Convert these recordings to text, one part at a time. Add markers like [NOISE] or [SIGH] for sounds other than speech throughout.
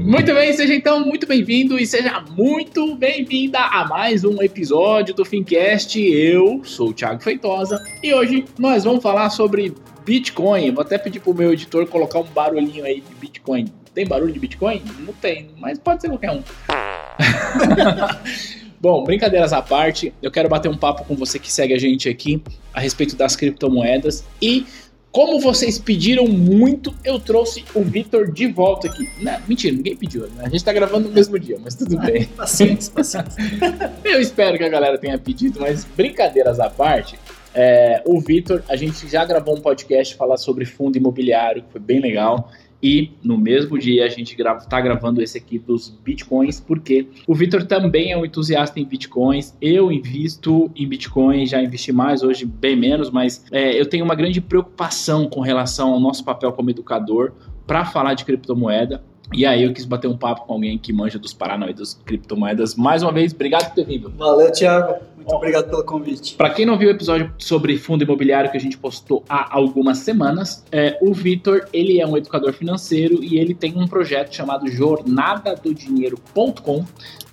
Muito bem, seja então muito bem-vindo e seja muito bem-vinda a mais um episódio do Fincast. Eu sou o Thiago Feitosa e hoje nós vamos falar sobre Bitcoin. Vou até pedir pro meu editor colocar um barulhinho aí de Bitcoin. Tem barulho de Bitcoin? Não tem, mas pode ser qualquer um. [LAUGHS] Bom, brincadeiras à parte, eu quero bater um papo com você que segue a gente aqui a respeito das criptomoedas e como vocês pediram muito, eu trouxe o Vitor de volta aqui. Não, mentira, ninguém pediu. Né? A gente tá gravando no mesmo dia, mas tudo bem. [LAUGHS] Paciência, paciência. [LAUGHS] eu espero que a galera tenha pedido, mas brincadeiras à parte, é, o Vitor, a gente já gravou um podcast falar sobre fundo imobiliário, que foi bem legal. E no mesmo dia a gente está gravando esse aqui dos bitcoins, porque o Vitor também é um entusiasta em bitcoins. Eu invisto em bitcoins, já investi mais, hoje bem menos, mas é, eu tenho uma grande preocupação com relação ao nosso papel como educador para falar de criptomoeda. E aí eu quis bater um papo com alguém que manja dos Paranauê das criptomoedas. Mais uma vez, obrigado por ter vindo. Valeu, Thiago. Muito obrigado pelo convite. Para quem não viu o episódio sobre fundo imobiliário que a gente postou há algumas semanas, é, o Vitor, ele é um educador financeiro e ele tem um projeto chamado jornadadodinheiro.com.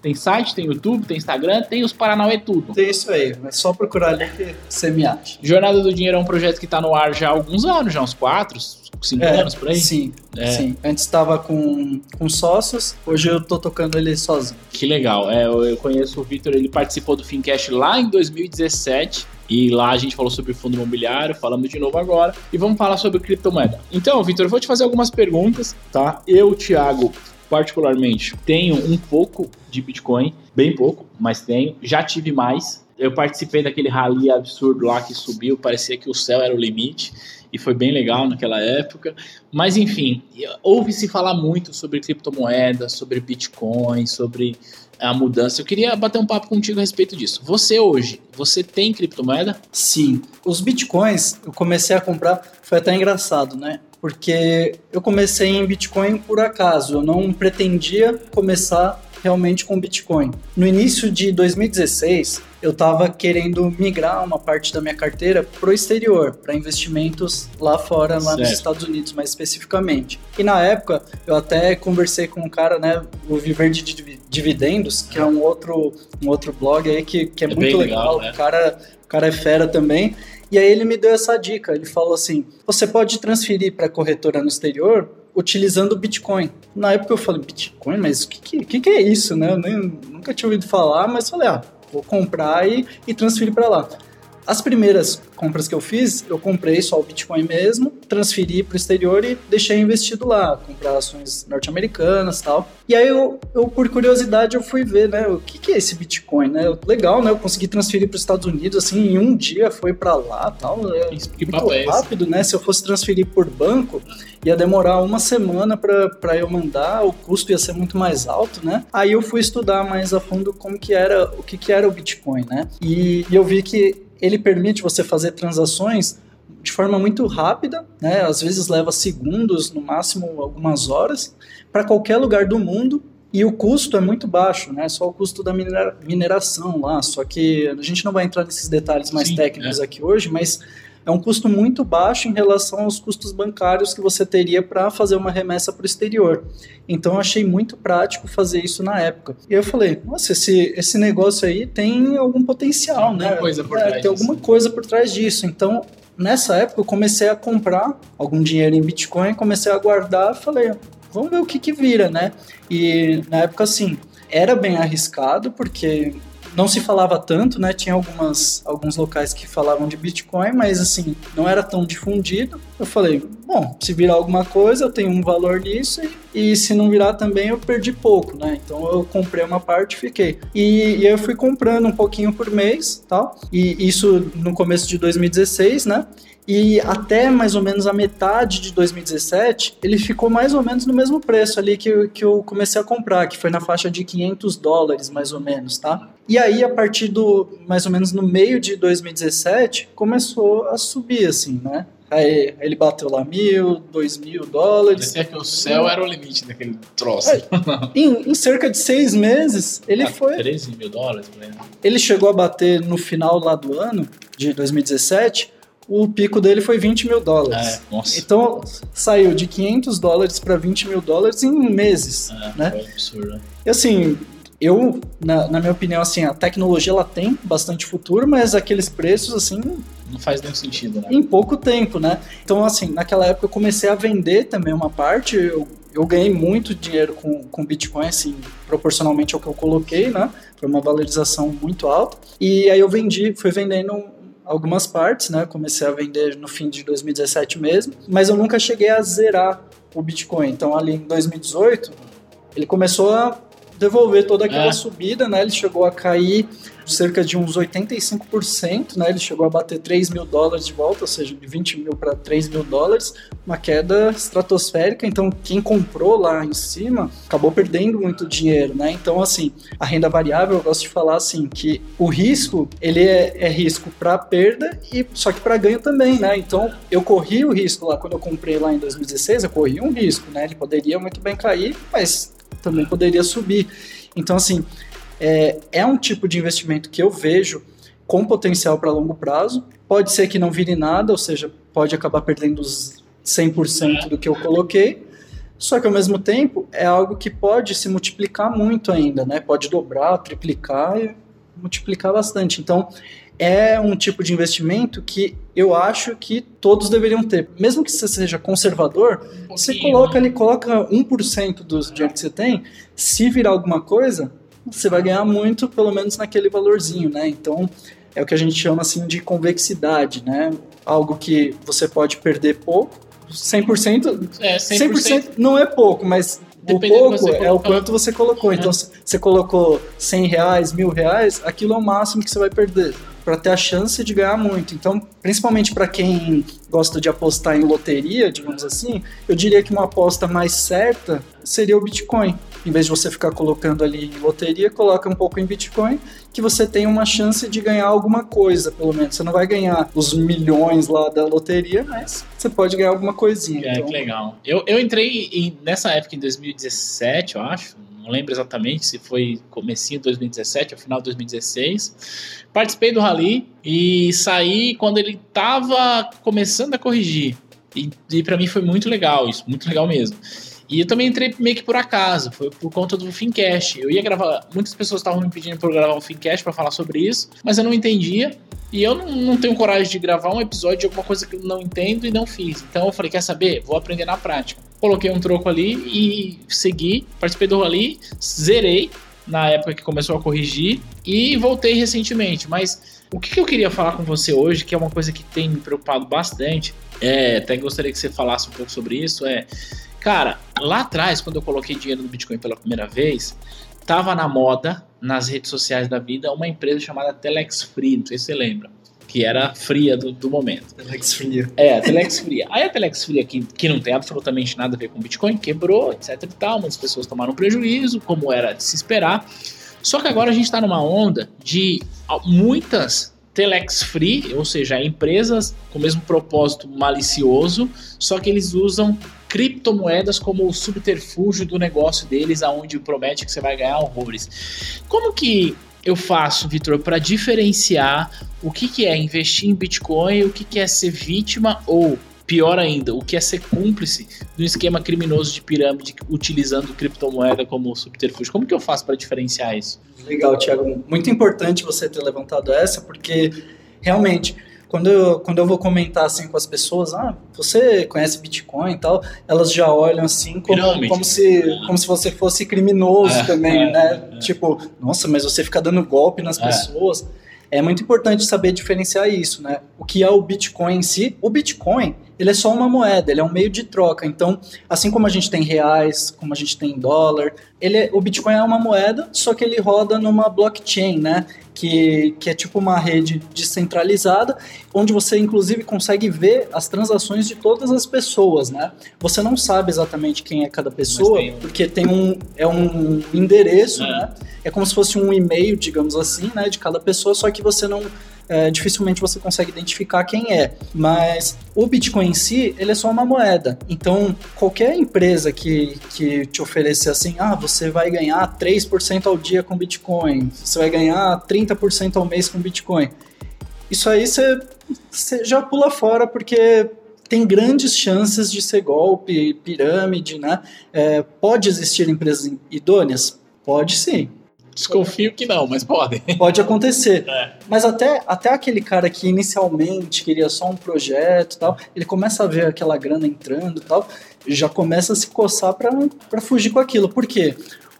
Tem site, tem YouTube, tem Instagram, tem os Paranauê tudo. Tem isso aí, mas só procurar ali que você me acha. Jornada do Dinheiro é um projeto que está no ar já há alguns anos, já uns 4, 5 É, anos por aí. Sim, É. sim. Antes estava com, com sócios, hoje eu tô tocando ele sozinho. Que legal. É, eu, eu conheço o Vitor, ele participou do Fincast lá em 2017. E lá a gente falou sobre fundo imobiliário, falamos de novo agora. E vamos falar sobre criptomoeda. Então, Vitor, eu vou te fazer algumas perguntas, tá? Eu, Thiago, particularmente, tenho um pouco de Bitcoin, bem pouco, mas tenho. Já tive mais. Eu participei daquele rally absurdo lá que subiu, parecia que o céu era o limite. E foi bem legal naquela época. Mas enfim, ouve-se falar muito sobre criptomoedas, sobre Bitcoin, sobre a mudança. Eu queria bater um papo contigo a respeito disso. Você hoje, você tem criptomoeda? Sim. Os bitcoins, eu comecei a comprar, foi até engraçado, né? Porque eu comecei em Bitcoin por acaso, eu não pretendia começar realmente com Bitcoin. No início de 2016, eu estava querendo migrar uma parte da minha carteira para o exterior, para investimentos lá fora, lá nos Certo. Estados Unidos, mais especificamente. E na época, eu até conversei com um cara, né, o Viver de Div- Dividendos, que é um outro, um outro blog aí que, que é, É muito legal. legal, né? O, cara, o cara é fera também. E aí ele me deu essa dica. Ele falou assim: você pode transferir para corretora no exterior utilizando Bitcoin. Na época eu falei, Bitcoin? Mas o que, que, que, que é isso, né? Eu nem, nunca tinha ouvido falar, mas falei, ah, vou comprar e, e transferir para lá. As primeiras compras que eu fiz, eu comprei só o Bitcoin mesmo, transferi para o exterior e deixei investido lá, comprar ações norte-americanas e tal. E aí eu, eu, por curiosidade, eu fui ver, né, o que, que é esse Bitcoin, né? Legal, né? Eu consegui transferir para os Estados Unidos, assim, em um dia foi para lá tal. É Que muito é rápido, né? Se eu fosse transferir por banco, ia demorar uma semana para eu mandar, o custo ia ser muito mais alto, né? Aí eu fui estudar mais a fundo como que era, o que, que era o Bitcoin, né? E, e eu vi que ele permite você fazer transações de forma muito rápida, né? Às vezes leva segundos, no máximo algumas horas, para qualquer lugar do mundo. E o custo é muito baixo, né? Só o custo da minera- mineração lá. Só que a gente não vai entrar nesses detalhes mais Sim, técnicos aqui hoje, mas é um custo muito baixo em relação aos custos bancários que você teria para fazer uma remessa para o exterior. Então eu achei muito prático fazer isso na época. E eu falei, nossa, esse, esse negócio aí tem algum potencial, Tem alguma né? coisa por É, trás tem alguma coisa por trás disso. Então, nessa época, eu comecei a comprar algum dinheiro em Bitcoin, comecei a guardar, falei, vamos ver o que que vira, né? E na época, assim, era bem arriscado, porque não se falava tanto, né? Tinha algumas, alguns locais que falavam de Bitcoin, mas assim, não era tão difundido. Eu falei, bom, se virar alguma coisa, eu tenho um valor nisso e, e se não virar também, eu perdi pouco, né? Então eu comprei uma parte e fiquei. E, e eu fui comprando um pouquinho por mês, tal. E isso no começo de 2016, né? E até mais ou menos a metade de 2017, ele ficou mais ou menos no mesmo preço ali que, que eu comecei a comprar, que foi na faixa de 500 dólares, mais ou menos, tá? E aí, a partir do, mais ou menos no meio de 2017, começou a subir, assim, né? Aí ele bateu lá mil, dois mil dólares. Parecia que o céu era o limite daquele troço. É, em, em, cerca de seis meses, ele ah, foi. 13 mil dólares, exemplo. Ele chegou a bater no final lá do ano, de 2017, o pico dele foi 20 mil dólares. É, então saiu de 500 dólares para 20 mil dólares em meses, é, né? Foi absurdo. E assim, eu, na, na, minha opinião, assim, a tecnologia ela tem bastante futuro, mas aqueles preços, assim... Não faz nenhum sentido, né? Em pouco tempo, né? Então, assim, naquela época eu comecei a vender também uma parte, eu, eu ganhei muito dinheiro com, com Bitcoin, assim, proporcionalmente ao que eu coloquei, né? Foi uma valorização muito alta. E aí eu vendi, fui vendendo algumas partes, né? Comecei a vender no fim de 2017 mesmo, mas eu nunca cheguei a zerar o Bitcoin. Então, ali em 2018, ele começou a devolver toda aquela é. subida, né? Ele chegou a cair cerca de uns 85%, né? Ele chegou a bater 3 mil dólares de volta, ou seja, de 20 mil para 3 mil dólares, uma queda estratosférica. Então, quem comprou lá em cima acabou perdendo muito dinheiro, né? Então, assim, a renda variável, eu gosto de falar assim, que o risco, ele é, é risco para perda e só que para ganho também, né? Então, eu corri o risco lá quando eu comprei lá em 2016, eu corri um risco, né? Ele poderia muito bem cair, mas também poderia subir. Então, assim, é, é um tipo de investimento que eu vejo com potencial para longo prazo. Pode ser que não vire nada, ou seja, pode acabar perdendo os 100% do que eu coloquei. Só que ao mesmo tempo é algo que pode se multiplicar muito ainda, né? Pode dobrar, triplicar e multiplicar bastante. Então, é um tipo de investimento que eu acho que todos deveriam ter. Mesmo que você seja conservador, um você coloca ali, coloca 1% do dinheiro que você tem, se virar alguma coisa, você vai ganhar muito, pelo menos naquele valorzinho, né? Então, é o que a gente chama assim de convexidade, né? Algo que você pode perder pouco, 100%, é, 100%, 100% não é pouco, mas o pouco é o quanto você colocou. Então, se você colocou 100 reais, mil reais, aquilo é o máximo que você vai perder para ter a chance de ganhar muito. Então, principalmente para quem gosta de apostar em loteria, digamos assim, eu diria que uma aposta mais certa seria o Bitcoin. Em vez de você ficar colocando ali em loteria, coloca um pouco em Bitcoin, que você tem uma chance de ganhar alguma coisa, pelo menos. Você não vai ganhar os milhões lá da loteria, mas você pode ganhar alguma coisinha. É, então... que legal. Eu, eu entrei em, nessa época em 2017, eu acho, não lembro exatamente se foi comecinho de 2017 ou final de 2016. Participei do rally e saí quando ele estava começando a corrigir. E, e para mim foi muito legal isso, muito legal mesmo. E eu também entrei meio que por acaso, foi por conta do Fincast. Eu ia gravar, muitas pessoas estavam me pedindo para gravar um Fincast para falar sobre isso, mas eu não entendia. E eu não, não, tenho coragem de gravar um episódio de alguma coisa que eu não entendo e não fiz. Então eu falei, quer saber? Vou aprender na prática. Coloquei um troco ali e segui, participei do rally, zerei na época que começou a corrigir e voltei recentemente. Mas o que eu queria falar com você hoje, que é uma coisa que tem me preocupado bastante, é, até gostaria que você falasse um pouco sobre isso, é Cara, lá atrás, quando eu coloquei dinheiro no Bitcoin pela primeira vez, tava na moda, nas redes sociais da vida, uma empresa chamada Telex Free, não sei se você lembra. Que era fria do, do momento. Telex Fria. É, a Telex Fria. Aí a Telex Fria, que, que não tem absolutamente nada a ver com Bitcoin, quebrou, etc e tal. Muitas pessoas tomaram prejuízo, como era de se esperar. Só que agora a gente está numa onda de muitas telex free, ou seja, empresas com o mesmo propósito malicioso, só que eles usam criptomoedas como o subterfúgio do negócio deles, aonde promete que você vai ganhar horrores. Como que eu faço, Vitor, para diferenciar o que, que é investir em Bitcoin, o que, que é ser vítima ou pior ainda, o que é ser cúmplice do esquema criminoso de pirâmide utilizando criptomoeda como subterfúgio? Como que eu faço para diferenciar isso? Legal, Thiago. Muito importante você ter levantado essa, porque realmente quando eu, quando eu vou comentar assim com as pessoas, ah, você conhece Bitcoin e tal, elas já olham assim como, como, se, como se você fosse criminoso é, também, é, né? É, tipo, nossa, mas você fica dando golpe nas é. pessoas. É muito importante saber diferenciar isso, né? O que é o Bitcoin em si? O Bitcoin, ele é só uma moeda, ele é um meio de troca. Então, assim como a gente tem reais, como a gente tem dólar, ele é, o Bitcoin é uma moeda, só que ele roda numa blockchain, né? Que, que é tipo uma rede descentralizada, onde você inclusive consegue ver as transações de todas as pessoas, né? Você não sabe exatamente quem é cada pessoa, tem... porque tem um é um endereço, é. né? É como se fosse um e-mail, digamos assim, né, de cada pessoa, só que você não é, dificilmente você consegue identificar quem é. Mas o Bitcoin em si, ele é só uma moeda. Então, qualquer empresa que, que te oferecer assim, ah, você vai ganhar 3% ao dia com Bitcoin, você vai ganhar 30% ao mês com Bitcoin. Isso aí você, já pula fora porque tem grandes chances de ser golpe, pirâmide, né? É, pode existir empresas idôneas? Pode sim. Desconfio que não, mas pode. [LAUGHS] Pode acontecer. É. Mas até, até aquele cara que inicialmente queria só um projeto tal, ele começa a ver aquela grana entrando e tal, já começa a se coçar para fugir com aquilo. Por quê?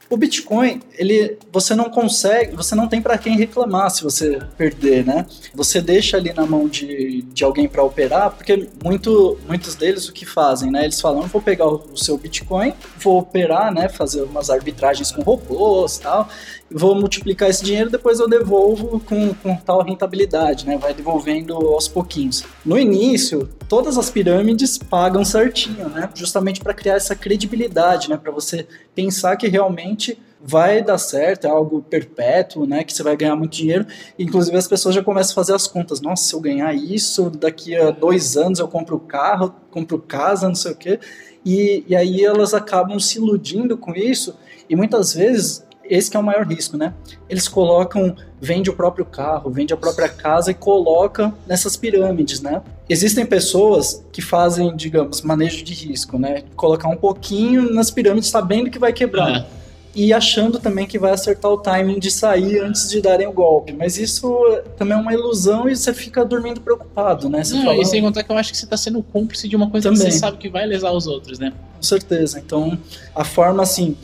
O Bitcoin, ele, você não consegue, você não tem para quem reclamar se você perder, né? Você deixa ali na mão de, de alguém para operar, porque muito, muitos deles o que fazem, né? Eles falam, vou pegar o, seu Bitcoin, vou operar, né? Fazer umas arbitragens com robôs, tal, vou multiplicar esse dinheiro, depois eu devolvo com, com tal rentabilidade, né? Vai devolvendo aos pouquinhos. No início, todas as pirâmides pagam certinho, né? Justamente para criar essa credibilidade, né? Para você pensar que realmente vai dar certo, é algo perpétuo, né? Que você vai ganhar muito dinheiro. Inclusive as pessoas já começam a fazer as contas. Nossa, se eu ganhar isso, daqui a dois anos eu compro carro, compro casa, não sei o quê. E, e aí elas acabam se iludindo com isso. E muitas vezes esse é o maior risco, né? Eles colocam, vende o próprio carro, vende a própria casa e coloca nessas pirâmides, né? Existem pessoas que fazem, digamos, manejo de risco, né? Colocar um pouquinho nas pirâmides sabendo que vai quebrar. É. E achando também que vai acertar o timing de sair antes de darem o golpe. Mas isso também é uma ilusão e você fica dormindo preocupado, né? Você Não, fala... E sem contar que eu acho que você está sendo cúmplice de uma coisa também. que você sabe que vai lesar os outros, né? Com certeza. Então, a forma assim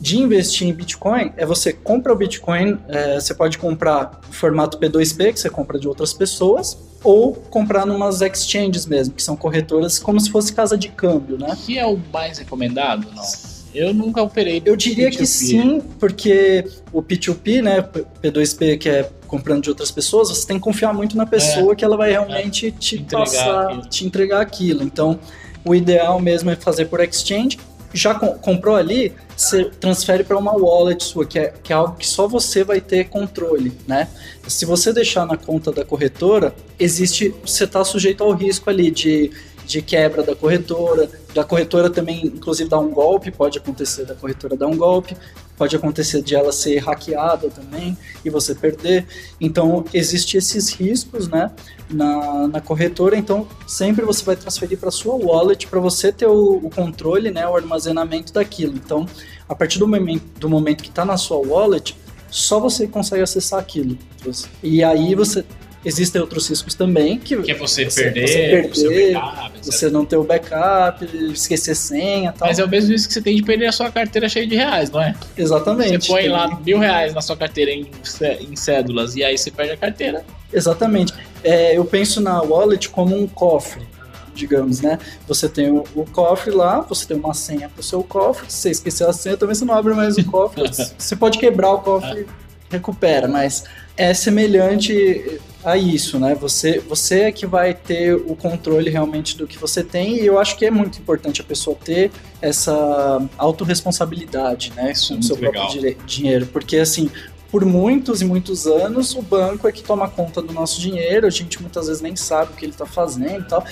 de investir em Bitcoin é você compra o Bitcoin, é, você pode comprar no formato P2P, que você compra de outras pessoas, ou comprar numas exchanges mesmo, que são corretoras como se fosse casa de câmbio, né? Que é o mais recomendado, não? Eu nunca operei. Eu diria P2P. que sim, porque o P2P, né, P2P que é comprando de outras pessoas, você tem que confiar muito na pessoa é, que ela vai realmente é, te entregar passar, aquilo. te entregar aquilo. Então, o ideal mesmo é fazer por exchange já comprou ali, você transfere para uma wallet sua, que é, que é algo que só você vai ter controle, né? Se você deixar na conta da corretora, existe, você está sujeito ao risco ali de, de quebra da corretora, da corretora também, inclusive, dar um golpe, pode acontecer da corretora dar um golpe, pode acontecer de ela ser hackeada também e você perder. Então, existem esses riscos, né? na, na corretora, então sempre você vai transferir para sua wallet para você ter o, o, controle, né, o armazenamento daquilo. Então, a partir do momento, do momento que está na sua wallet, só você consegue acessar aquilo. E aí você Existem outros riscos também que, que é você, você perder, você, perder backup, você não ter o backup, esquecer senha, tal. Mas é o mesmo risco que você tem de perder a sua carteira cheia de reais, não é? Exatamente. Você põe tem... lá mil reais na sua carteira em, em cédulas e aí você perde a carteira. Exatamente. É, eu penso na wallet como um cofre digamos, né? Você tem o, o, cofre lá, você tem uma senha para o seu cofre, se você esquecer a senha, também você não abre mais o cofre. [LAUGHS] você pode quebrar o cofre, recupera, mas é semelhante a isso, né? Você, você é que vai ter o controle realmente do que você tem e eu acho que é muito importante a pessoa ter essa autorresponsabilidade, né? Isso com o seu legal. próprio dinheiro, porque assim, por muitos e muitos anos, o banco é que toma conta do nosso dinheiro, a gente muitas vezes nem sabe o que ele está fazendo e tal.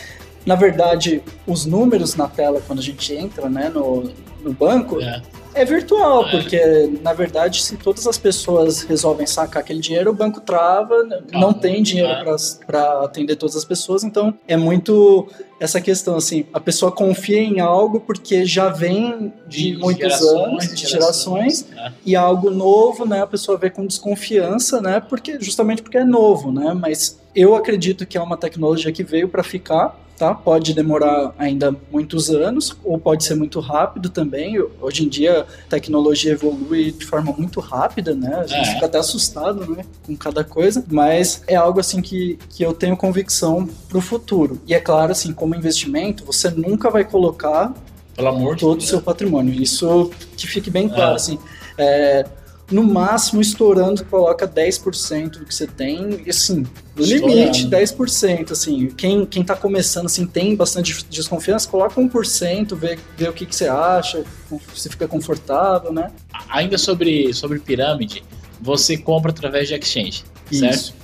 Na verdade, os números na tela quando a gente entra né, no, no banco, é É virtual, é. porque na verdade, se todas as pessoas resolvem sacar aquele dinheiro, o banco trava, não tem dinheiro é. para atender todas as pessoas, então é muito essa questão assim, a pessoa confia em algo porque já vem de, de muitos anos, de gerações, gerações é. e algo novo, né, a pessoa vê com desconfiança, né, porque justamente porque é novo, né, mas eu acredito que é uma tecnologia que veio para ficar tá? Pode demorar ainda muitos anos ou pode ser muito rápido também. Hoje em dia a tecnologia evolui de forma muito rápida, né? A gente é. fica até assustado, né, com cada coisa, mas é algo assim que, que eu tenho convicção para o futuro. E é claro, assim, como investimento, você nunca vai colocar Pelo amor todo o seu patrimônio. Isso que fique bem claro, é. assim. É, no máximo, estourando, coloca 10% do que você tem, e assim, no limite, 10%, assim, quem, quem tá começando, assim, tem bastante desconfiança, coloca 1%, vê, vê o que, que você acha, se fica confortável, né? Ainda sobre, sobre pirâmide, você compra através de exchange, certo? Isso.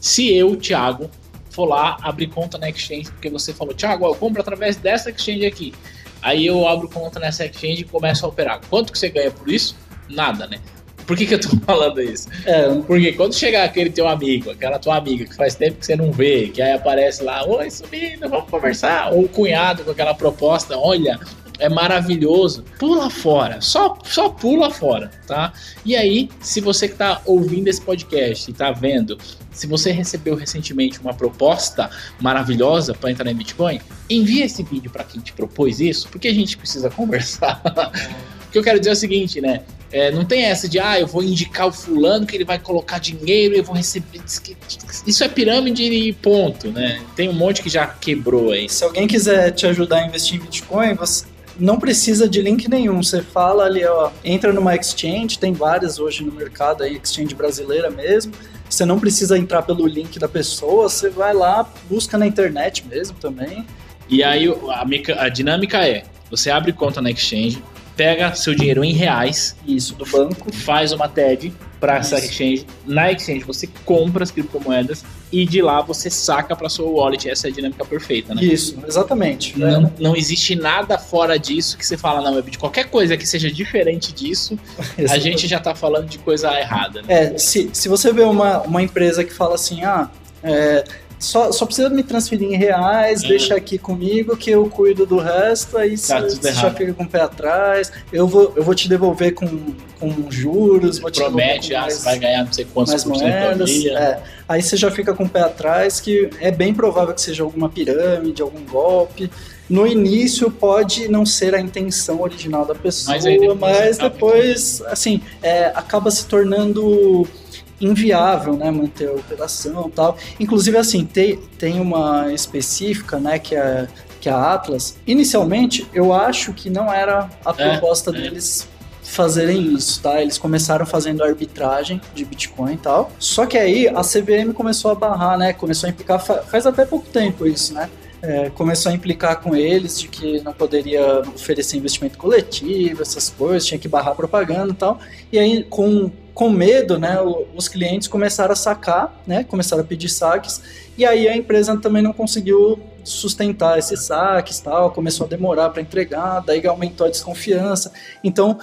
Se eu, Thiago, for lá abrir conta na exchange, porque você falou, Thiago, eu compro através dessa exchange aqui. Aí eu abro conta nessa exchange e começo a operar. Quanto que você ganha por isso? Nada, né? Por que, que eu tô [LAUGHS] falando isso? É. Porque quando chegar aquele teu amigo, aquela tua amiga que faz tempo que você não vê, que aí aparece lá, oi, subindo, vamos conversar. Ou o cunhado com aquela proposta, olha, é maravilhoso. Pula fora, só, só pula fora, tá? E aí, se você que tá ouvindo esse podcast e tá vendo, se você recebeu recentemente uma proposta maravilhosa para entrar em Bitcoin, envia esse vídeo para quem te propôs isso, porque a gente precisa [LAUGHS] conversar. o que eu quero dizer é o seguinte, né? É, não tem essa de, ah, eu vou indicar o fulano que ele vai colocar dinheiro e eu vou receber. Isso é pirâmide e ponto, né? Tem um monte que já quebrou aí. Se alguém quiser te ajudar a investir em Bitcoin, você não precisa de link nenhum. Você fala ali, ó, entra numa exchange, tem várias hoje no mercado aí, exchange brasileira mesmo. Você não precisa entrar pelo link da pessoa, você vai lá, busca na internet mesmo também. E aí a, a dinâmica é: você abre conta na exchange, pega seu dinheiro em reais. Isso, do banco. Faz uma TED para essa exchange. Na exchange você compra as criptomoedas e de lá você saca para sua wallet. Essa é a dinâmica perfeita, né? Isso, exatamente. Não, é. não existe nada fora disso que você fala, não, de qualquer coisa que seja diferente disso, [LAUGHS] a gente já tá falando de coisa errada. Né? É, se, se você vê uma, uma empresa que fala assim, ah, é, só, só precisa me transferir em reais, uhum. deixa aqui comigo que eu cuido do resto, aí tá, você já fica com o pé atrás, eu vou, eu vou te devolver com, com juros, vou te Promete, ah, mais, você vai ganhar não sei quantos mais moedas, é. Aí você já fica com o pé atrás, que é bem provável que seja alguma pirâmide, algum golpe. No início pode não ser a intenção original da pessoa, mas, depois, mas depois assim, é, acaba se tornando inviável, né, manter a operação tal. Inclusive, assim, tem, tem uma específica, né, que é, que é a Atlas. Inicialmente, eu acho que não era a é, proposta é, deles fazerem isso, tá? Eles começaram fazendo arbitragem de Bitcoin e tal. Só que aí a CVM começou a barrar, né? Começou a implicar, faz até pouco tempo isso, né? É, começou a implicar com eles de que não poderia oferecer investimento coletivo, essas coisas, tinha que barrar propaganda e tal. E aí, com com medo, né, os clientes começaram a sacar, né, começaram a pedir saques, e aí a empresa também não conseguiu sustentar esses saques, tal, começou a demorar para entregar, daí aumentou a desconfiança. Então,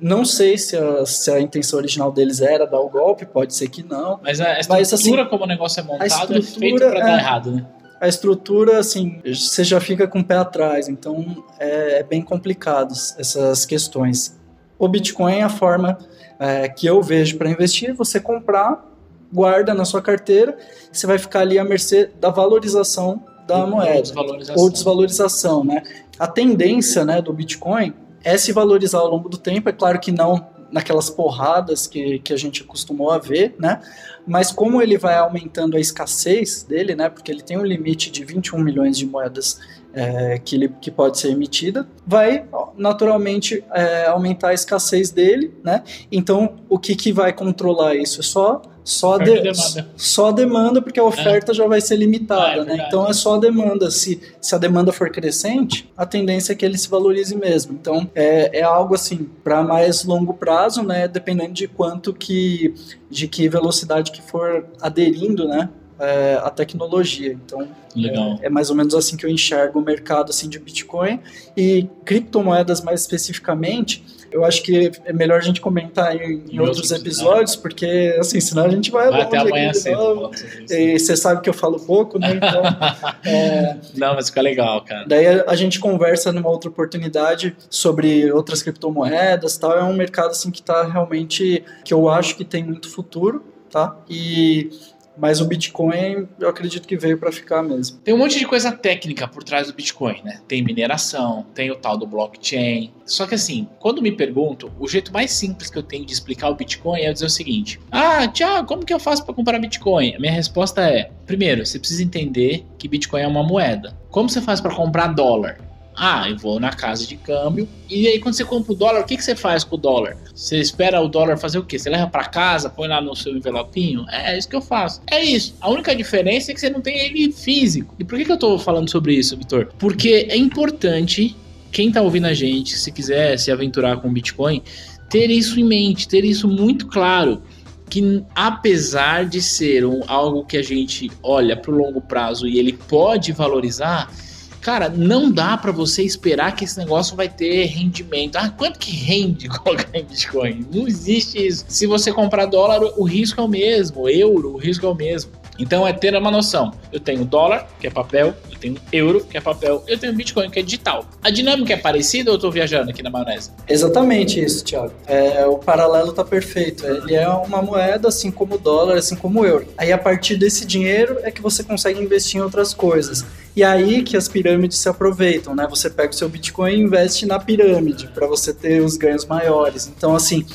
não sei se a, se a intenção original deles era dar o golpe, pode ser que não. Mas a estrutura mas, assim, como o negócio é montado é feito para é, dar errado, né? A estrutura, assim, você já fica com o pé atrás, então é, é bem complicado essas questões. O Bitcoin é a forma é, que eu vejo para investir, você comprar, guarda na sua carteira, você vai ficar ali à mercê da valorização da moeda. Ou desvalorização. Ou desvalorização, né? A tendência né, do Bitcoin é se valorizar ao longo do tempo, é claro que não naquelas porradas que, que a gente acostumou a ver, né? Mas como ele vai aumentando a escassez dele, né? Porque ele tem um limite de 21 milhões de moedas é, que, ele, que pode ser emitida, vai naturalmente é, aumentar a escassez dele, né? Então, o que, que vai controlar isso? Só só a, de, demanda. só a demanda, porque a oferta é. já vai ser limitada, ah, é né? Então é só a demanda. Se, se a demanda for crescente, a tendência é que ele se valorize mesmo. Então é, é algo assim, para mais longo prazo, né? Dependendo de quanto que. de que velocidade que for aderindo, né? É, a tecnologia. Então, Legal. É, é, mais ou menos assim que eu enxergo o mercado assim de Bitcoin e criptomoedas mais especificamente. Eu acho que é melhor a gente comentar em, em outros episódios, porque assim, senão a gente vai, vai até amanhã cedo. E você sabe que eu falo pouco, né? Então, [LAUGHS] é, Não, mas fica legal, cara. Daí a, gente conversa numa outra oportunidade sobre outras criptomoedas, tal. É um mercado assim que está realmente que eu acho que tem muito futuro, tá? E mas o Bitcoin, eu acredito que veio para ficar mesmo. Tem um monte de coisa técnica por trás do Bitcoin, né? Tem mineração, tem o tal do blockchain. Só que assim, quando me pergunto, o jeito mais simples que eu tenho de explicar o Bitcoin é dizer o seguinte: Ah, Tiago, como que eu faço para comprar Bitcoin? A minha resposta é: primeiro, você precisa entender que Bitcoin é uma moeda. Como você faz para comprar dólar? Ah, eu vou na casa de câmbio. E aí, quando você compra o dólar, o que, que você faz com o dólar? Você espera o dólar fazer o quê? Você leva para casa, põe lá no seu envelopinho? É, é isso que eu faço. É isso. A única diferença é que você não tem ele físico. E por que, que eu tô falando sobre isso, Vitor? Porque é importante, quem tá ouvindo a gente, se quiser se aventurar com Bitcoin, ter isso em mente, ter isso muito claro que apesar de ser um, algo que a gente olha para o longo prazo e ele pode valorizar, Cara, não dá para você esperar que esse negócio vai ter rendimento. Ah, quanto que rende [LAUGHS] colocar em Bitcoin? Não existe isso. Se você comprar dólar, o risco é o mesmo. Euro, o risco é o mesmo. Então é ter uma noção. Eu tenho dólar, que é papel, eu tenho euro, que é papel, eu tenho Bitcoin, que é digital. A dinâmica é parecida ou eu tô viajando aqui na maionese? Exatamente isso, Thiago. É, o paralelo tá perfeito. Ele é uma moeda, assim como o dólar, assim como o euro. Aí a partir desse dinheiro é que você consegue investir em outras coisas. E aí que as pirâmides se aproveitam, né? Você pega o seu Bitcoin e investe na pirâmide para você ter os ganhos maiores. Então, assim,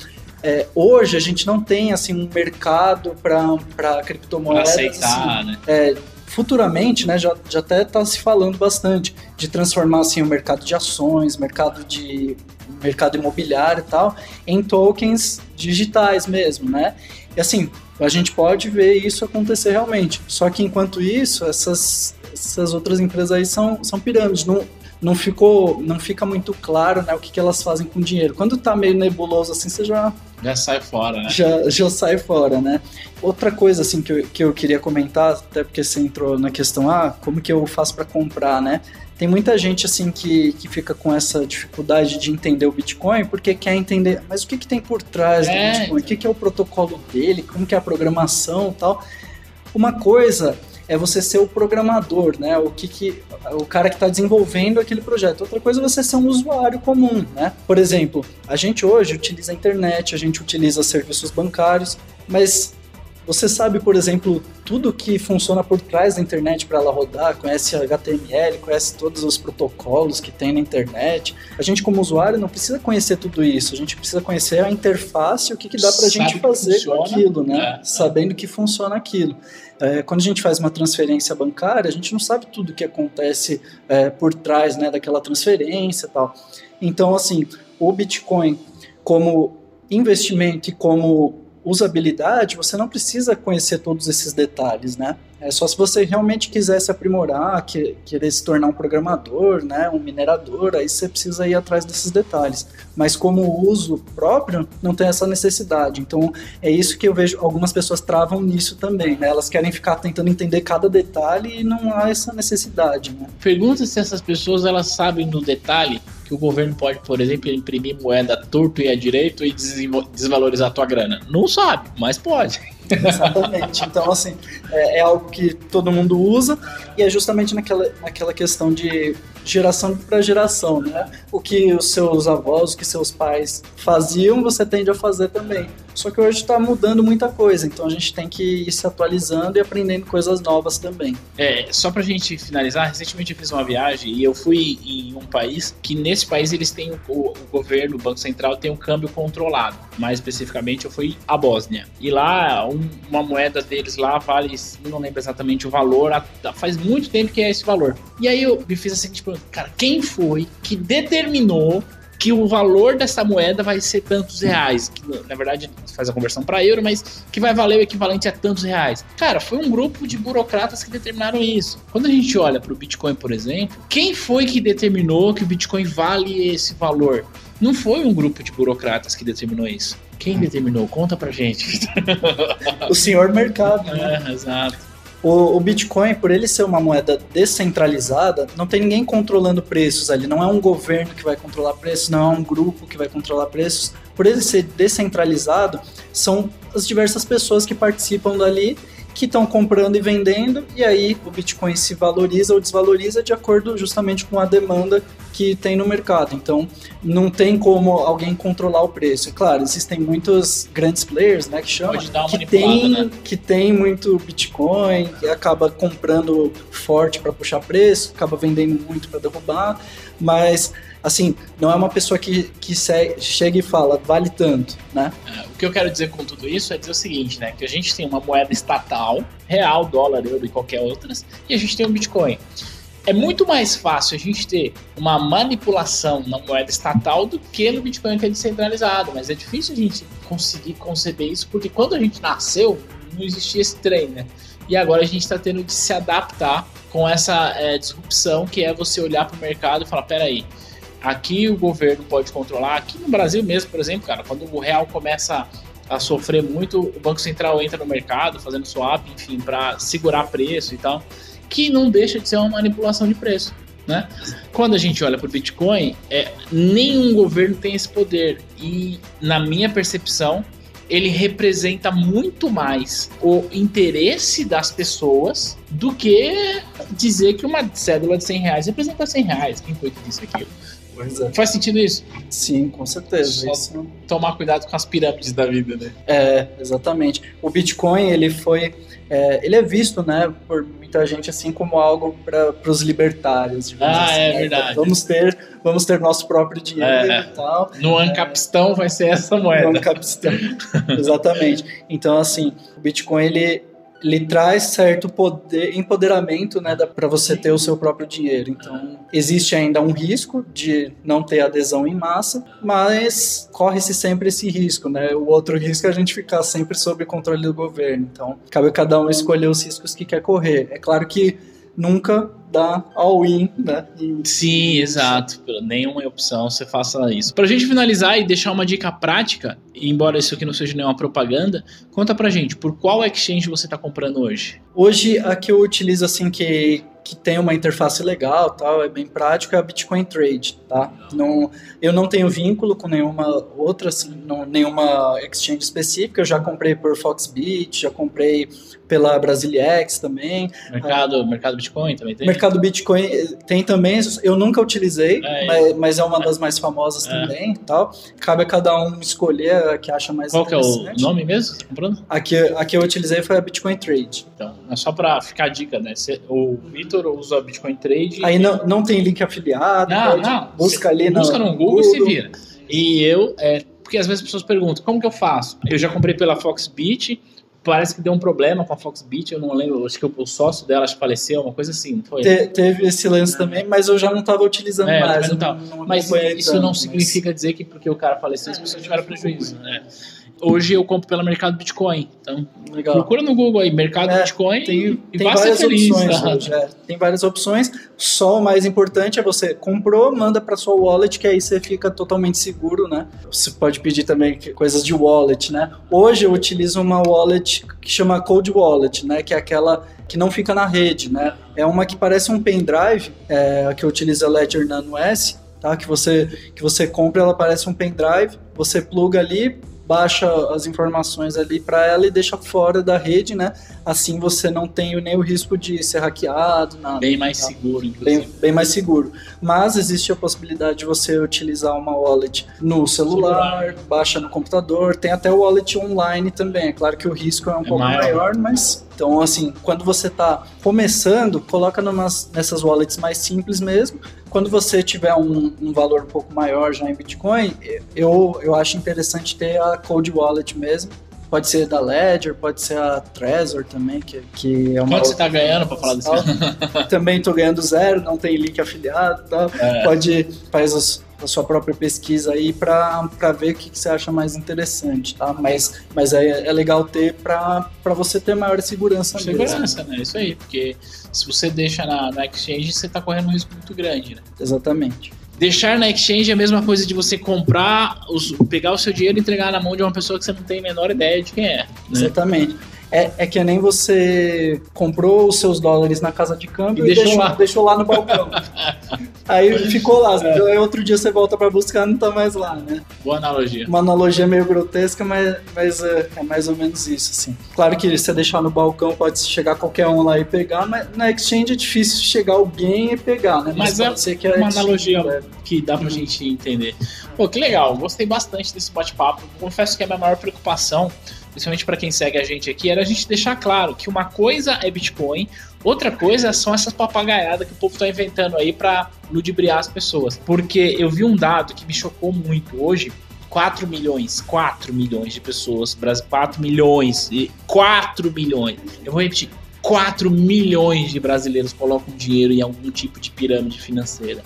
é, hoje a gente não tem assim um mercado para criptomoedas. Pra aceitar, assim, né? É, futuramente, né, já, já até está se falando bastante de transformar assim o mercado de ações, mercado de mercado imobiliário e tal, em tokens digitais mesmo, né? E assim, a gente pode ver isso acontecer realmente. Só que enquanto isso, essas, essas outras empresas aí são, são pirâmides. Não, não ficou, não fica muito claro, né, o que, que elas fazem com o dinheiro. Quando tá meio nebuloso assim, você já já sai fora, né? Já, já sai fora, né? Outra coisa assim que eu, que eu queria comentar, até porque você entrou na questão, ah, como que eu faço para comprar, né? Tem muita gente assim que, que fica com essa dificuldade de entender o Bitcoin porque quer entender, mas o que, que tem por trás é. do Bitcoin? O que, que é o protocolo dele? Como que é a programação e tal? Uma coisa é você ser o programador, né? O que, que o cara que está desenvolvendo aquele projeto. Outra coisa é você ser um usuário comum, né? Por exemplo, a gente hoje utiliza a internet, a gente utiliza serviços bancários, mas você sabe, por exemplo, tudo que funciona por trás da internet para ela rodar, conhece HTML, conhece todos os protocolos que tem na internet. A gente, como usuário, não precisa conhecer tudo isso, a gente precisa conhecer a interface, o que, que dá para a gente fazer com aquilo, né? É, Sabendo que funciona aquilo. É, quando a gente faz uma transferência bancária, a gente não sabe tudo o que acontece é, por trás né, daquela transferência tal. Então, assim, o Bitcoin como investimento e como usabilidade, você não precisa conhecer todos esses detalhes, né? É só se você realmente quiser se aprimorar, que, querer se tornar um programador, né, um minerador, aí você precisa ir atrás desses detalhes. Mas como uso próprio, não tem essa necessidade. Então é isso que eu vejo, algumas pessoas travam nisso também, né? Elas querem ficar tentando entender cada detalhe e não há essa necessidade, né? Pergunta se essas pessoas elas sabem no detalhe que o governo pode, por exemplo, imprimir moeda torto e a direito e desvalorizar a tua grana. Não sabe, mas pode. [LAUGHS] Exatamente. Então, assim, é, é, algo que todo mundo usa e é justamente naquela, naquela questão de geração para geração, né? O que os seus avós, o que seus pais faziam, você tende a fazer também. Só que hoje está mudando muita coisa, então a gente tem que ir se atualizando e aprendendo coisas novas também. É, só pra gente finalizar, recentemente eu fiz uma viagem e eu fui em um país que nesse país eles têm o, o governo, o Banco Central tem um câmbio controlado. Mais especificamente eu fui à Bósnia. E lá, um, uma moeda deles lá vale, não lembro exatamente o valor, faz muito tempo que é esse valor. E aí eu me fiz a seguinte pergunta, cara, quem foi que determinou que o valor dessa moeda vai ser tantos reais. Que, na verdade, faz a conversão para euro, mas que vai valer o equivalente a tantos reais. Cara, foi um grupo de burocratas que determinaram isso. Quando a gente olha para o Bitcoin, por exemplo, quem foi que determinou que o Bitcoin vale esse valor? Não foi um grupo de burocratas que determinou isso. Quem determinou? Conta pra gente. [LAUGHS] o senhor mercado. Né? É, exato. O, o, Bitcoin, por ele ser uma moeda descentralizada, não tem ninguém controlando preços ali. Não é um governo que vai controlar preços, não é um grupo que vai controlar preços. Por ele ser descentralizado, são as diversas pessoas que participam dali que estão comprando e vendendo, e aí o Bitcoin se valoriza ou desvaloriza de acordo justamente com a demanda que tem no mercado. Então, não tem como alguém controlar o preço. É claro, existem muitos grandes players, né, que chamam, que tem, né? que tem muito Bitcoin, que acaba comprando forte para puxar preço, acaba vendendo muito para derrubar, mas assim, não é uma pessoa que, que chega e fala, vale tanto, né? É, o que eu quero dizer com tudo isso é dizer o seguinte, né? Que a gente tem uma moeda estatal, real, dólar, euro e qualquer outras, e a gente tem o Bitcoin. É muito mais fácil a gente ter uma manipulação na moeda estatal do que no Bitcoin que é descentralizado, mas é difícil a gente conseguir conceber isso, porque quando a gente nasceu, não existia esse trem, né? E agora a gente está tendo de se adaptar com essa é, disrupção que é você olhar para o mercado e falar, peraí, Aqui o governo pode controlar. Aqui no Brasil mesmo, por exemplo, cara, quando o real começa a sofrer muito, o Banco Central entra no mercado fazendo swap, enfim, para segurar preço e tal, que não deixa de ser uma manipulação de preço. Né? Quando a gente olha para o Bitcoin, é, nenhum governo tem esse poder e, na minha percepção, ele representa muito mais o interesse das pessoas do que dizer que uma cédula de 100 reais representa 100 reais. Quem foi que disse aquilo? É. Faz sentido isso? Sim, com certeza. Isso... Tomar cuidado com as pirâmides da vida, né? É, exatamente. O Bitcoin, ele foi. É, ele é visto, né, por muita gente assim como algo para os libertários. Ah, assim, é né? verdade. Vamos ter, vamos ter nosso próprio dinheiro é. e tal. No Ancapistão vai ser essa moeda. No Ancapistão, [LAUGHS] exatamente. Então, assim, o Bitcoin ele ele traz certo poder, empoderamento, né, para você ter o seu próprio dinheiro. Então, existe ainda um risco de não ter adesão em massa, mas corre-se sempre esse risco, né? O outro risco é a gente ficar sempre sob controle do governo. Então, cabe a cada um escolher os riscos que quer correr. É claro que nunca dá all-in, né? Sim, exato. Nenhuma opção você faça isso. Pra gente finalizar e deixar uma dica prática, embora isso aqui não seja nenhuma propaganda, conta pra gente, por qual exchange você tá comprando hoje? Hoje, a que eu utilizo, assim, que, que tem uma interface legal, tal, é bem prático, é a Bitcoin Trade, tá? Não, eu não tenho vínculo com nenhuma outra, assim, não, nenhuma exchange específica, eu já comprei por Foxbit, já comprei pela Brasiliex também. Mercado, ah, mercado Bitcoin também tem? Mercado Bitcoin tem também, eu nunca utilizei, é, mas, mas, é uma das mais famosas é. também tal. Cabe a cada um escolher a que acha mais Qual interessante. Qual que é o nome mesmo? Tá comprando? A que, a que eu utilizei foi a Bitcoin Trade. Então, é só para ficar a dica, né? o Vitor usa a Bitcoin Trade. Aí e... não, não tem link afiliado, não, não. busca ali busca no, no Google, Google e se vira. E eu, é, porque às vezes as pessoas perguntam, como que eu faço? Eu já comprei pela Foxbit, parece que deu um problema com a Foxbit, eu não lembro, acho que o sócio dela acho que faleceu, uma coisa assim, não foi? Te, teve esse lance também, mas eu já não estava utilizando é, mais. Não não, mas isso não significa mas... dizer que porque o cara faleceu as pessoas tiveram prejuízo, né? Hoje eu compro pelo mercado Bitcoin. Então, Legal. procura no Google aí, mercado é, Bitcoin tem, e tem várias feliz, opções hoje, [LAUGHS] é. Tem várias opções. Só o mais importante é você comprou, manda para sua wallet, que aí você fica totalmente seguro, né? Você pode pedir também coisas de wallet, né? Hoje eu utilizo uma wallet que chama Cold Wallet, né? Que é aquela que não fica na rede, né? É uma que parece um pendrive, é, a que eu utilizo a Ledger Nano S, tá? Que você que você compra, ela parece um pendrive, você pluga ali, baixa as informações ali para ela e deixa fora da rede, né? Assim você não tem nem o risco de ser hackeado, nada. Bem mais tá? seguro, inclusive. Bem, bem, mais seguro. Mas existe a possibilidade de você utilizar uma wallet no celular, celular. baixa no computador, tem até o wallet online também. É claro que o risco é um é pouco maior, maior mas então, assim, quando você está começando, coloca numas, nessas wallets mais simples mesmo. Quando você tiver um, um, valor um pouco maior já em Bitcoin, eu, eu acho interessante ter a Cold Wallet mesmo, Pode ser da Ledger, pode ser a Trezor também, que, que é uma. Quanto você tá ganhando para falar disso? também tô ganhando zero, não tem link afiliado tal. É. Pode faz os, a sua própria pesquisa aí para ver o que, que, você acha mais interessante, tá? Mas, mas é, é legal ter para você ter maior segurança Segurança, mesmo. né? Isso aí, porque se você deixa na, na exchange, você está correndo um risco muito grande, né? Exatamente. Deixar na exchange é a mesma coisa de você comprar, os, pegar o seu dinheiro e entregar na mão de uma pessoa que você não tem a menor ideia de quem é. Né? Exatamente. É, é que nem você comprou os seus dólares na casa de câmbio E e, deixou deixou, lá. deixou lá no balcão. [LAUGHS] Aí ficou lá. Aí outro dia você volta pra buscar não tá mais lá, né? Boa analogia. Uma analogia meio grotesca, mas, mas é, é mais ou menos isso, assim. Claro que você deixar no balcão pode chegar qualquer um lá e pegar, mas na exchange é difícil chegar alguém e pegar, né? Mas é pode ser que a uma exchange analogia que dá pra gente entender. Pô, que legal, gostei bastante desse bate-papo. Confesso que a minha maior preocupação, principalmente pra quem segue a gente aqui, era a gente deixar claro que uma coisa é Bitcoin, outra coisa são essas papagaiadas que o povo tá inventando aí pra ludibriar as pessoas. Porque eu vi um dado que me chocou muito hoje. 4 milhões, 4 milhões de pessoas, Brasil, 4 milhões, e 4 milhões. Eu vou repetir, 4 milhões de brasileiros colocam dinheiro em algum tipo de pirâmide financeira.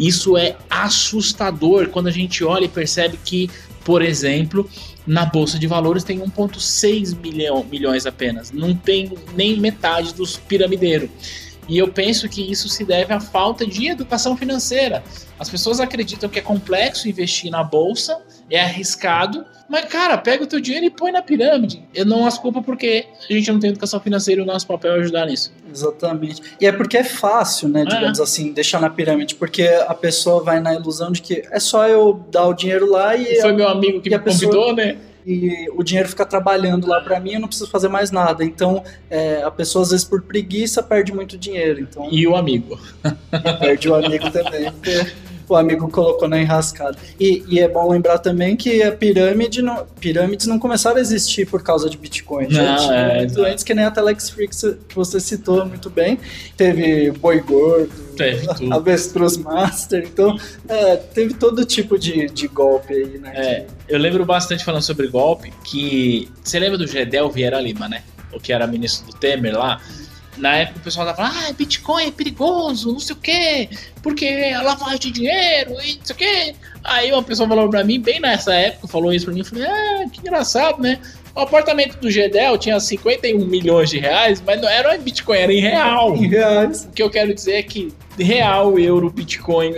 Isso é assustador quando a gente olha e percebe que, por exemplo, na bolsa de valores tem 1,6 milhão, milhões apenas. Não tem nem metade dos piramideiros. E eu penso que isso se deve à falta de educação financeira. As pessoas acreditam que é complexo investir na bolsa, é arriscado, mas cara, pega o teu dinheiro e põe na pirâmide. Eu não as culpo porque a gente não tem educação financeira e o nosso papel é ajudar nisso. Exatamente. E é porque é fácil, né, É. digamos assim, deixar na pirâmide, porque a pessoa vai na ilusão de que é só eu dar o dinheiro lá e, Foi meu amigo que me pessoa- convidou, né? E o dinheiro fica trabalhando lá pra mim, eu não preciso fazer mais nada. Então, é, a pessoa às vezes por preguiça perde muito dinheiro, então E o amigo. [LAUGHS] perde o amigo também, porque o amigo colocou na enrascada. E, e é bom lembrar também que a pirâmide não, pirâmides não começaram a existir por causa de Bitcoin. Não, tinha é, muito antes, que nem a Telex você- que você citou muito bem. Teve boi gordo, Teve [LAUGHS] tudo. avestruz master, então é, teve todo tipo de, de golpe aí, né? É, eu lembro bastante falando sobre golpe que. Você lembra do Gedel Vieira Lima, né? O que era ministro do Temer lá? Na época o pessoal tava falando, ah, Bitcoin é perigoso, não sei o quê, porque é lavagem de dinheiro e não sei o quê. Aí uma pessoa falou pra mim, bem nessa época, falou isso pra mim, eu falei, ah, que engraçado, né? O apartamento do Gedel tinha 51 milhões de reais, mas não era em Bitcoin, era em real. Em reais. O que eu quero dizer é que real, euro, bitcoin,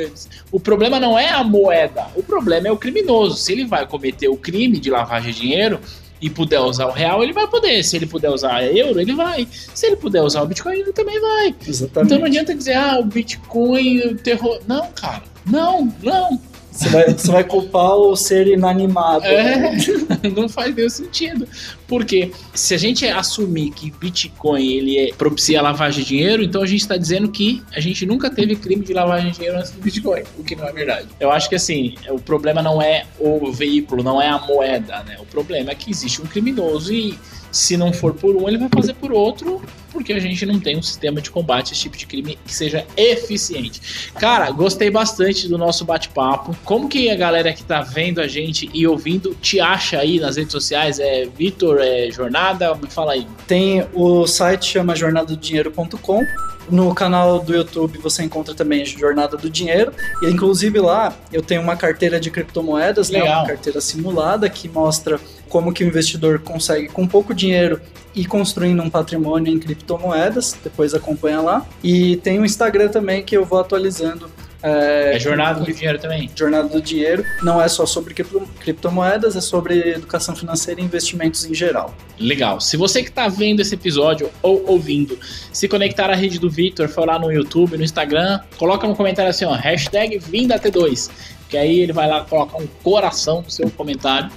o problema não é a moeda, o problema é o criminoso. Se ele vai cometer o crime de lavagem de dinheiro e puder usar o real, ele vai poder. Se ele puder usar euro, ele vai. Se ele puder usar o bitcoin, ele também vai. Exatamente. Então não adianta dizer, ah, o bitcoin, o terror. Não, cara. Não, não. Você vai, você vai culpar o ser inanimado. É, [LAUGHS] não faz nenhum sentido. Porque se a gente assumir que Bitcoin ele é, propicia lavagem de dinheiro, então a gente está dizendo que a gente nunca teve crime de lavagem de dinheiro antes do Bitcoin, o que não é verdade. Eu acho que assim, o problema não é o veículo, não é a moeda, né? O problema é que existe um criminoso e se não for por um, ele vai fazer por outro, porque a gente não tem um sistema de combate a esse tipo de crime que seja eficiente. Cara, gostei bastante do nosso bate-papo. Como que a galera que tá vendo a gente e ouvindo te acha aí nas redes sociais? É Vitor, é Jornada? Me fala aí. Tem o site chama jornadadinheiro.com. No canal do YouTube você encontra também Jornada do Dinheiro. E inclusive lá eu tenho uma carteira de criptomoedas, né, uma carteira simulada que mostra como que o investidor consegue com pouco dinheiro ir construindo um patrimônio em criptomoedas. Depois acompanha lá. E tem o Instagram também que eu vou atualizando. É Jornada do Dinheiro também. Jornada do Dinheiro não é só sobre cripto- criptomoedas, é sobre educação financeira e investimentos em geral. Legal. Se você que está vendo esse episódio ou ouvindo, se conectar à rede do Victor, for lá no YouTube, no Instagram, coloca no comentário assim, ó, hashtag VindaT2, que aí ele vai lá colocar um coração no seu comentário.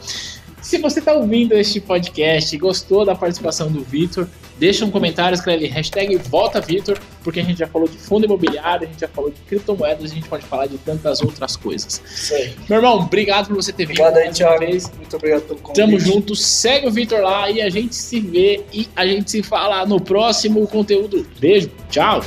Se você está ouvindo este podcast e gostou da participação do Victor, deixa um comentário, escreve hashtag Volta Victor, porque a gente já falou de fundo imobiliário, a gente já falou de criptomoedas, a gente pode falar de tantas outras coisas. Aí. Meu irmão, obrigado por você ter vindo Obrigado aí, Thiago. Muito obrigado pelo convite. Tamo junto, segue o Vitor lá e a gente se vê e a gente se fala no próximo conteúdo. Beijo, tchau!